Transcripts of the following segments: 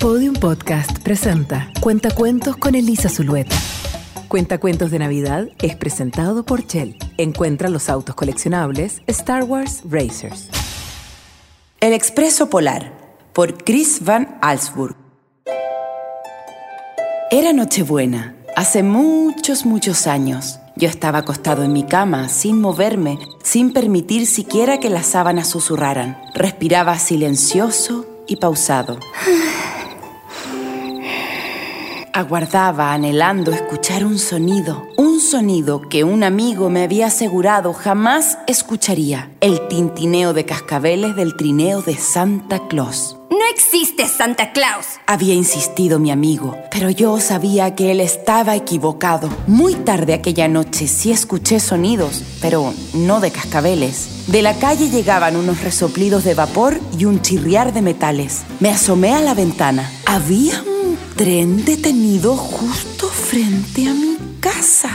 Podium Podcast presenta Cuentacuentos con Elisa Zulueta. Cuentacuentos de Navidad es presentado por Shell. Encuentra los autos coleccionables Star Wars Racers. El Expreso Polar, por Chris Van Alsburg. Era Nochebuena, hace muchos, muchos años. Yo estaba acostado en mi cama, sin moverme, sin permitir siquiera que las sábanas susurraran. Respiraba silencioso y pausado. Aguardaba anhelando escuchar un sonido, un sonido que un amigo me había asegurado jamás escucharía, el tintineo de cascabeles del trineo de Santa Claus. No existe Santa Claus. Había insistido mi amigo, pero yo sabía que él estaba equivocado. Muy tarde aquella noche sí escuché sonidos, pero no de cascabeles. De la calle llegaban unos resoplidos de vapor y un chirriar de metales. Me asomé a la ventana. Había tren detenido justo frente a mi casa.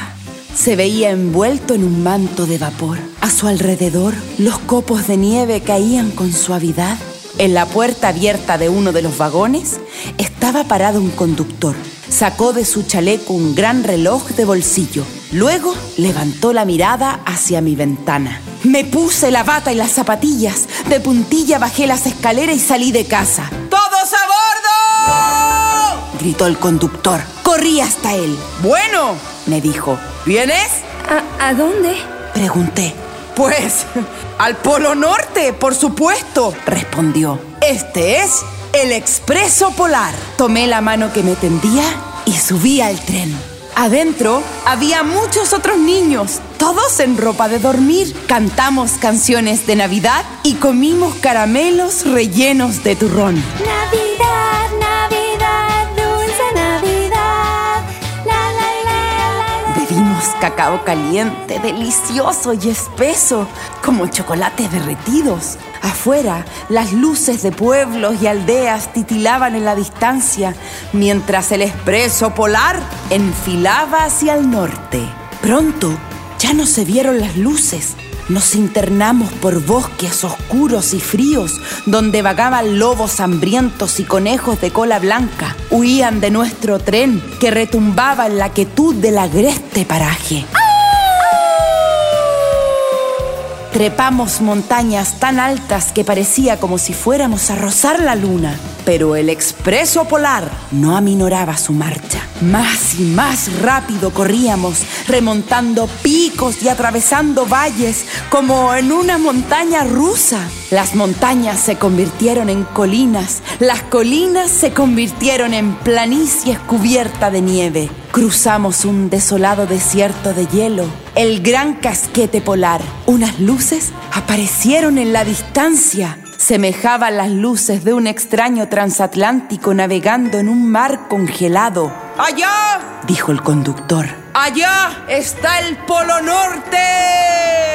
Se veía envuelto en un manto de vapor. A su alrededor, los copos de nieve caían con suavidad. En la puerta abierta de uno de los vagones estaba parado un conductor. Sacó de su chaleco un gran reloj de bolsillo. Luego levantó la mirada hacia mi ventana. Me puse la bata y las zapatillas. De puntilla bajé las escaleras y salí de casa. ¡Todos a bordo! Gritó el conductor. Corrí hasta él. Bueno, me dijo. ¿Vienes? ¿A, a dónde? Pregunté. Pues, al Polo Norte, por supuesto, respondió. Este es el Expreso Polar. Tomé la mano que me tendía y subí al tren. Adentro había muchos otros niños, todos en ropa de dormir. Cantamos canciones de Navidad y comimos caramelos rellenos de turrón. Navidad, Navidad, cacao caliente, delicioso y espeso, como chocolates derretidos. Afuera, las luces de pueblos y aldeas titilaban en la distancia, mientras el expreso polar enfilaba hacia el norte. Pronto, ya no se vieron las luces. Nos internamos por bosques oscuros y fríos, donde vagaban lobos hambrientos y conejos de cola blanca. Huían de nuestro tren, que retumbaba en la quietud del agreste paraje. Trepamos montañas tan altas que parecía como si fuéramos a rozar la luna. Pero el expreso polar no aminoraba su marcha. Más y más rápido corríamos, remontando picos y atravesando valles como en una montaña rusa. Las montañas se convirtieron en colinas, las colinas se convirtieron en planicies cubierta de nieve. Cruzamos un desolado desierto de hielo, el gran casquete polar. Unas luces aparecieron en la distancia. Semejaban las luces de un extraño transatlántico navegando en un mar congelado. ¡Allá! dijo el conductor. ¡Allá está el Polo Norte!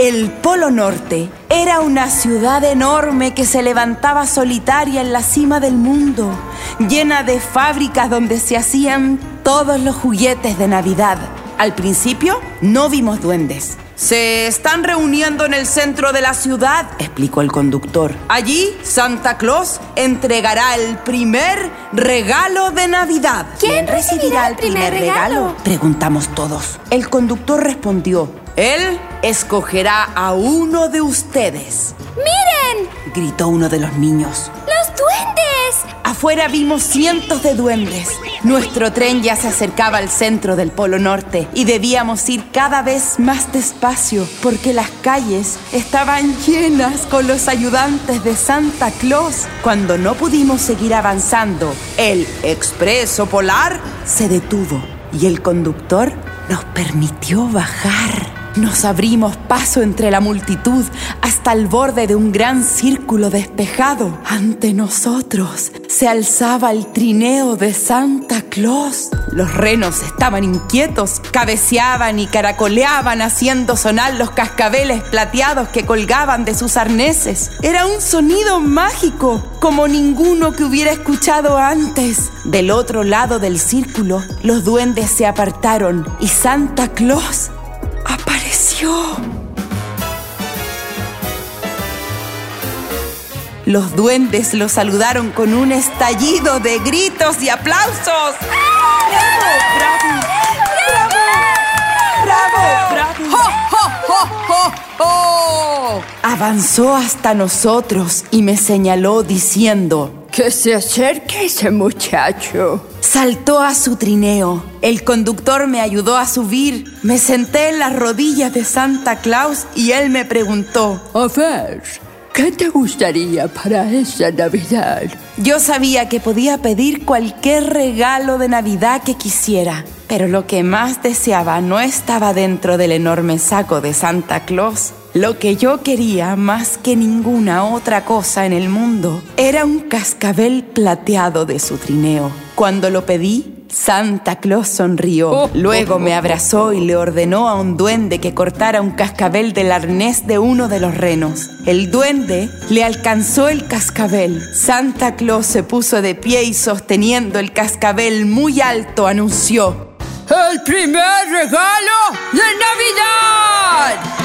El Polo Norte era una ciudad enorme que se levantaba solitaria en la cima del mundo, llena de fábricas donde se hacían todos los juguetes de Navidad. Al principio no vimos duendes. Se están reuniendo en el centro de la ciudad, explicó el conductor. Allí Santa Claus entregará el primer regalo de Navidad. ¿Quién recibirá el primer regalo? Preguntamos todos. El conductor respondió, él escogerá a uno de ustedes, ¡Miren! gritó uno de los niños. ¡Los duendes! Afuera vimos cientos de duendes. Nuestro tren ya se acercaba al centro del Polo Norte y debíamos ir cada vez más despacio porque las calles estaban llenas con los ayudantes de Santa Claus. Cuando no pudimos seguir avanzando, el expreso polar se detuvo y el conductor nos permitió bajar. Nos abrimos paso entre la multitud hasta el borde de un gran círculo despejado. Ante nosotros se alzaba el trineo de Santa Claus. Los renos estaban inquietos, cabeceaban y caracoleaban haciendo sonar los cascabeles plateados que colgaban de sus arneses. Era un sonido mágico, como ninguno que hubiera escuchado antes. Del otro lado del círculo, los duendes se apartaron y Santa Claus Los duendes lo saludaron con un estallido de gritos y aplausos. ¡Bravo! ¡Bravo! ¡Bravo! ¡Bravo! ¡Oh, Avanzó hasta nosotros y me señaló diciendo... Que se acerque ese muchacho. Saltó a su trineo. El conductor me ayudó a subir. Me senté en las rodillas de Santa Claus y él me preguntó... A ver, ¿qué te gustaría para esa Navidad? Yo sabía que podía pedir cualquier regalo de Navidad que quisiera, pero lo que más deseaba no estaba dentro del enorme saco de Santa Claus. Lo que yo quería más que ninguna otra cosa en el mundo era un cascabel plateado de su trineo. Cuando lo pedí, Santa Claus sonrió. Luego me abrazó y le ordenó a un duende que cortara un cascabel del arnés de uno de los renos. El duende le alcanzó el cascabel. Santa Claus se puso de pie y sosteniendo el cascabel muy alto anunció. ¡El primer regalo de Navidad!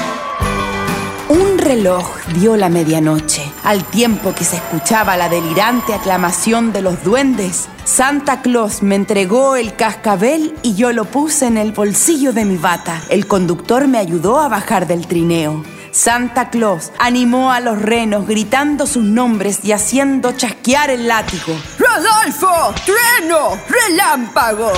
Reloj dio la medianoche. Al tiempo que se escuchaba la delirante aclamación de los duendes, Santa Claus me entregó el cascabel y yo lo puse en el bolsillo de mi bata. El conductor me ayudó a bajar del trineo. Santa Claus animó a los renos gritando sus nombres y haciendo chasquear el látigo. ¡Rodolfo! ¡Trueno! ¡Relámpago!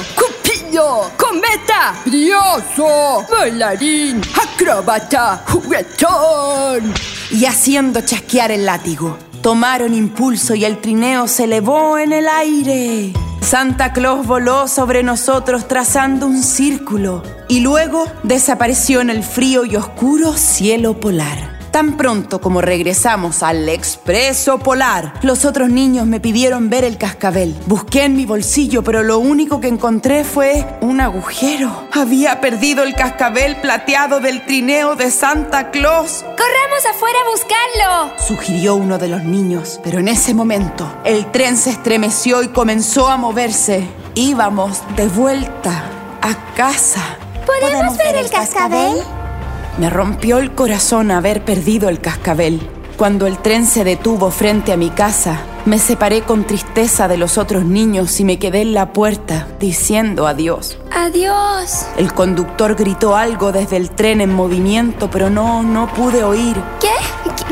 ¡Cometa! ¡Brioso! ¡Bailarín! ¡Acróbata! ¡Juguetón! Y haciendo chasquear el látigo. Tomaron impulso y el trineo se elevó en el aire. Santa Claus voló sobre nosotros trazando un círculo y luego desapareció en el frío y oscuro cielo polar. Tan pronto como regresamos al expreso polar, los otros niños me pidieron ver el cascabel. Busqué en mi bolsillo, pero lo único que encontré fue un agujero. Había perdido el cascabel plateado del trineo de Santa Claus. ¡Corramos afuera a buscarlo! Sugirió uno de los niños, pero en ese momento el tren se estremeció y comenzó a moverse. Íbamos de vuelta a casa. ¿Podemos, ver el cascabel? Me rompió el corazón haber perdido el cascabel. Cuando el tren se detuvo frente a mi casa, me separé con tristeza de los otros niños y me quedé en la puerta diciendo adiós. Adiós. El conductor gritó algo desde el tren en movimiento, pero no, no pude oír. ¿Qué?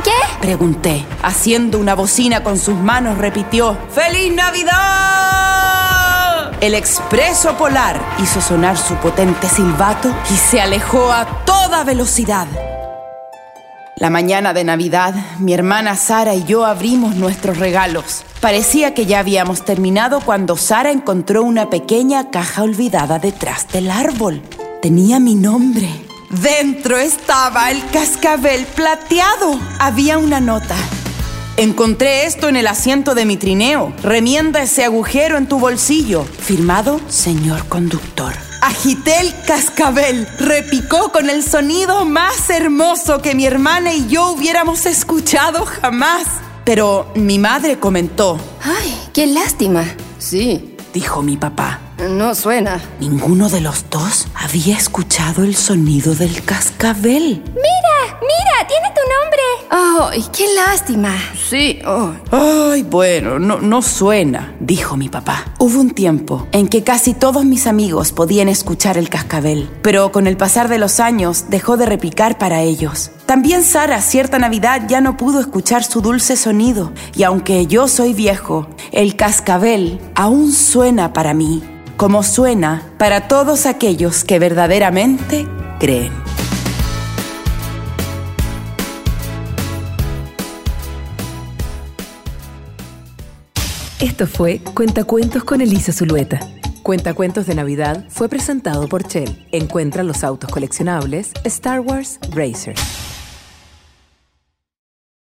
¿Qué? Pregunté. Haciendo una bocina con sus manos, repitió: ¡Feliz Navidad! El expreso polar hizo sonar su potente silbato y se alejó a toda velocidad. La mañana de Navidad, mi hermana Sara y yo abrimos nuestros regalos. Parecía que ya habíamos terminado cuando Sara encontró una pequeña caja olvidada detrás del árbol. Tenía mi nombre. Dentro estaba el cascabel plateado. Había una nota. Encontré esto en el asiento de mi trineo. Remienda ese agujero en tu bolsillo. Firmado, señor conductor. Agité el cascabel. Repicó con el sonido más hermoso que mi hermana y yo hubiéramos escuchado jamás. Pero mi madre comentó, Ay, qué lástima. Sí, dijo mi papá. No suena. Ninguno de los dos había escuchado el sonido del cascabel. ¡Mira! ¡Tiene tu nombre! Ay, qué lástima. sí. Oh, Ay, bueno, no, no suena, dijo mi papá. Hubo un tiempo en que casi todos mis amigos podían escuchar el cascabel, pero con el pasar de los años dejó de repicar para ellos. También Sara cierta Navidad ya no pudo escuchar su dulce sonido, y aunque yo soy viejo, el cascabel aún suena para mí, como suena para todos aquellos que verdaderamente creen. Esto fue Cuentacuentos con Elisa Zulueta. Cuentacuentos de Navidad fue presentado por Shell. Encuentra los autos coleccionables Star Wars Racers.